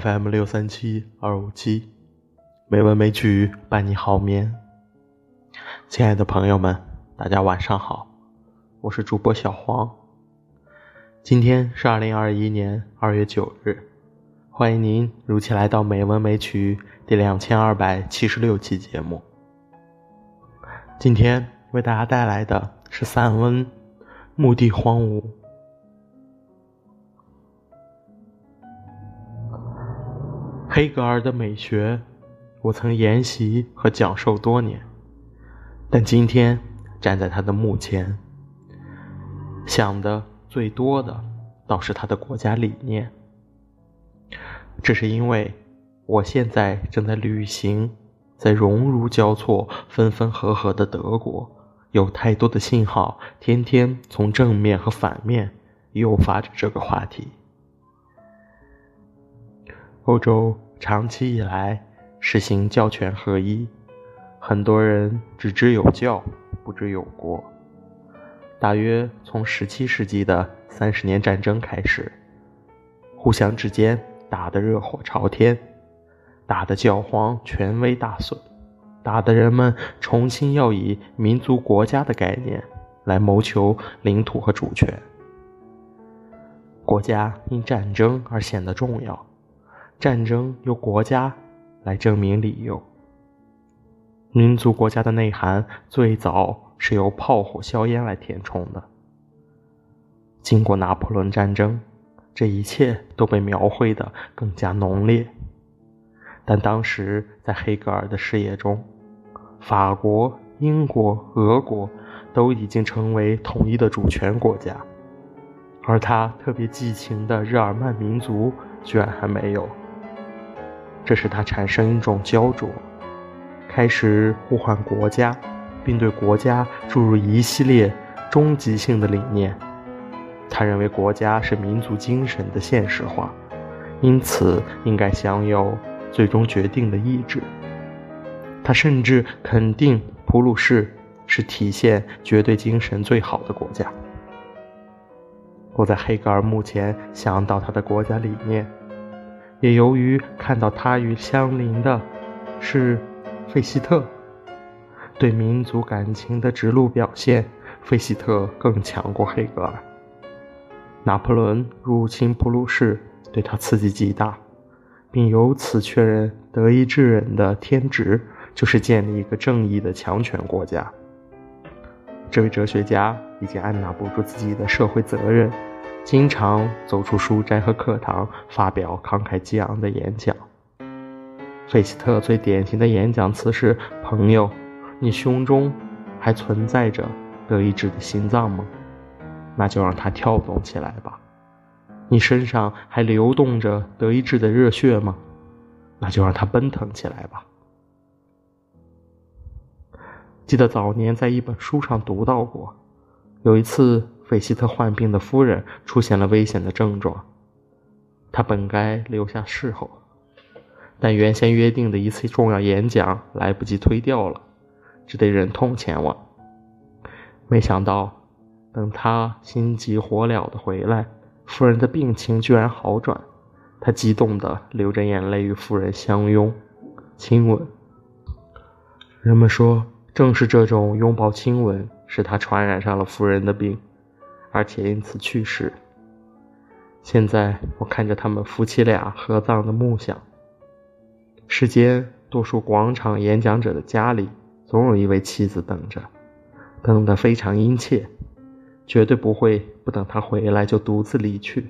FM 六三七二五七，美文美曲伴你好眠。亲爱的朋友们，大家晚上好，我是主播小黄。今天是二零二一年二月九日，欢迎您如期来到美文美曲第两千二百七十六期节目。今天为大家带来的是散文《墓地荒芜》。黑格尔的美学，我曾研习和讲授多年，但今天站在他的墓前，想的最多的倒是他的国家理念。这是因为我现在正在旅行，在荣辱交错、分分合合的德国，有太多的信号，天天从正面和反面诱发着这个话题。欧洲长期以来实行教权合一，很多人只知有教，不知有国。大约从十七世纪的三十年战争开始，互相之间打得热火朝天，打得教皇权威大损，打得人们重新要以民族国家的概念来谋求领土和主权。国家因战争而显得重要。战争由国家来证明理由。民族国家的内涵最早是由炮火硝烟来填充的。经过拿破仑战争，这一切都被描绘得更加浓烈。但当时在黑格尔的视野中，法国、英国、俄国都已经成为统一的主权国家，而他特别寄情的日耳曼民族居然还没有。这使他产生一种焦灼，开始呼唤国家，并对国家注入一系列终极性的理念。他认为国家是民族精神的现实化，因此应该享有最终决定的意志。他甚至肯定普鲁士是体现绝对精神最好的国家。我在黑格尔墓前想到他的国家理念。也由于看到他与相邻的，是费希特，对民族感情的直露表现，费希特更强过黑格尔。拿破仑入侵普鲁士，对他刺激极大，并由此确认德意志人的天职就是建立一个正义的强权国家。这位哲学家已经按捺不住自己的社会责任。经常走出书斋和课堂，发表慷慨激昂的演讲。费希特最典型的演讲词是：“朋友，你胸中还存在着德意志的心脏吗？那就让它跳动起来吧。你身上还流动着德意志的热血吗？那就让它奔腾起来吧。”记得早年在一本书上读到过，有一次。费希特患病的夫人出现了危险的症状，他本该留下侍候，但原先约定的一次重要演讲来不及推掉了，只得忍痛前往。没想到，等他心急火燎的回来，夫人的病情居然好转，他激动的流着眼泪与夫人相拥、亲吻。人们说，正是这种拥抱亲吻，使他传染上了夫人的病。而且因此去世。现在我看着他们夫妻俩合葬的木像。世间多数广场演讲者的家里，总有一位妻子等着，等得非常殷切，绝对不会不等他回来就独自离去。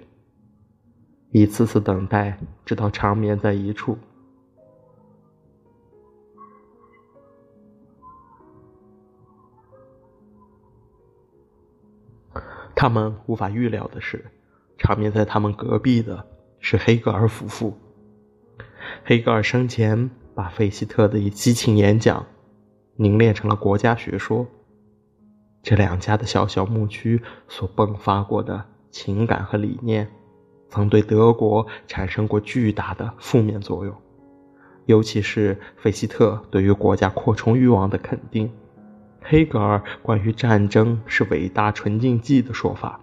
一次次等待，直到长眠在一处。他们无法预料的是，长眠在他们隔壁的是黑格尔夫妇。黑格尔生前把费希特的激情演讲凝练成了国家学说。这两家的小小牧区所迸发过的情感和理念，曾对德国产生过巨大的负面作用，尤其是费希特对于国家扩充欲望的肯定。黑格尔关于战争是伟大纯净剂的说法，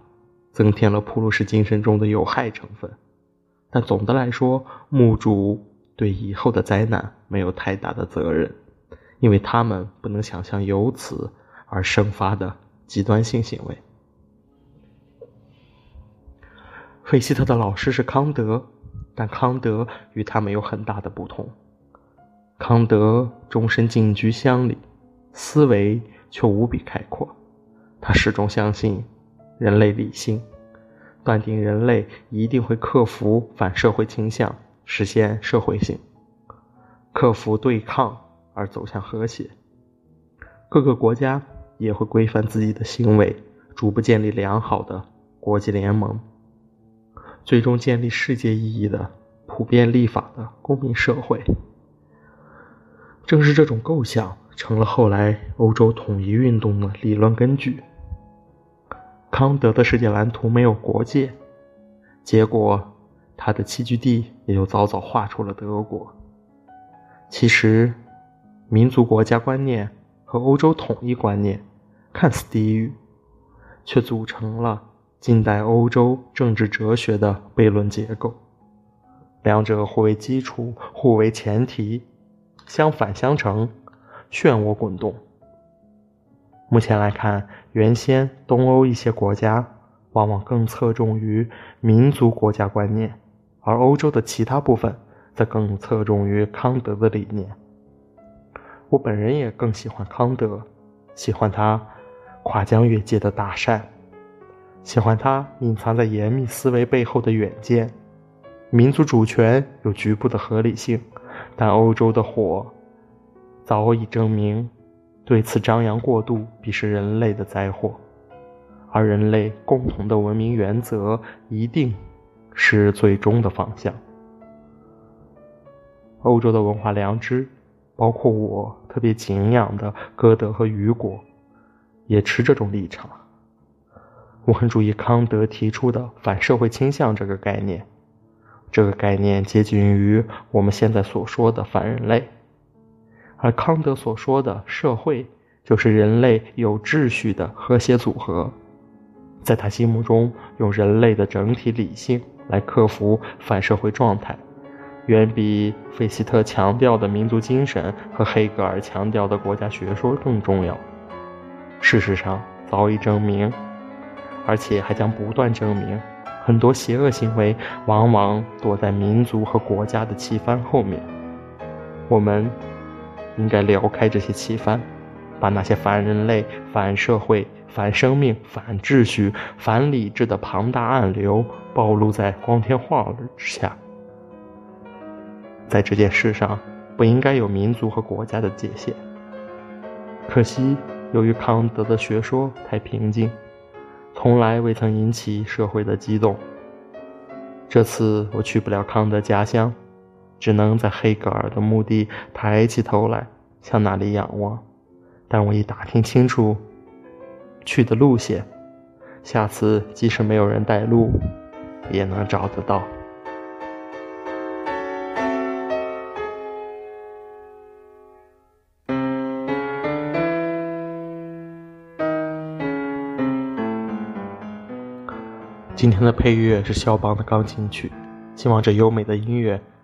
增添了普鲁士精神中的有害成分。但总的来说，墓主对以后的灾难没有太大的责任，因为他们不能想象由此而生发的极端性行为。费希特的老师是康德，但康德与他们有很大的不同。康德终身静居乡里，思维却无比开阔。他始终相信人类理性。断定人类一定会克服反社会倾向，实现社会性，克服对抗而走向和谐。各个国家也会规范自己的行为，逐步建立良好的国际联盟，最终建立世界意义的普遍立法的公民社会。正是这种构想，成了后来欧洲统一运动的理论根据。康德的世界蓝图没有国界，结果他的栖居地也就早早划出了德国。其实，民族国家观念和欧洲统一观念看似低语，却组成了近代欧洲政治哲学的悖论结构。两者互为基础，互为前提，相反相成，漩涡滚动。目前来看，原先东欧一些国家往往更侧重于民族国家观念，而欧洲的其他部分则更侧重于康德的理念。我本人也更喜欢康德，喜欢他跨江越界的大善，喜欢他隐藏在严密思维背后的远见。民族主权有局部的合理性，但欧洲的火早已证明。对此张扬过度，必是人类的灾祸，而人类共同的文明原则，一定是最终的方向。欧洲的文化良知，包括我特别敬仰的歌德和雨果，也持这种立场。我很注意康德提出的反社会倾向这个概念，这个概念接近于我们现在所说的反人类。而康德所说的社会，就是人类有秩序的和谐组合。在他心目中，用人类的整体理性来克服反社会状态，远比费希特强调的民族精神和黑格尔强调的国家学说更重要。事实上，早已证明，而且还将不断证明，很多邪恶行为往往躲在民族和国家的旗帆后面。我们。应该撩开这些旗帆，把那些反人类、反社会、反生命、反秩序、反理智的庞大暗流暴露在光天化日之下。在这件事上，不应该有民族和国家的界限。可惜，由于康德的学说太平静，从来未曾引起社会的激动。这次我去不了康德家乡。只能在黑格尔的墓地抬起头来向那里仰望，但我已打听清楚去的路线，下次即使没有人带路，也能找得到。今天的配乐是肖邦的钢琴曲，希望这优美的音乐。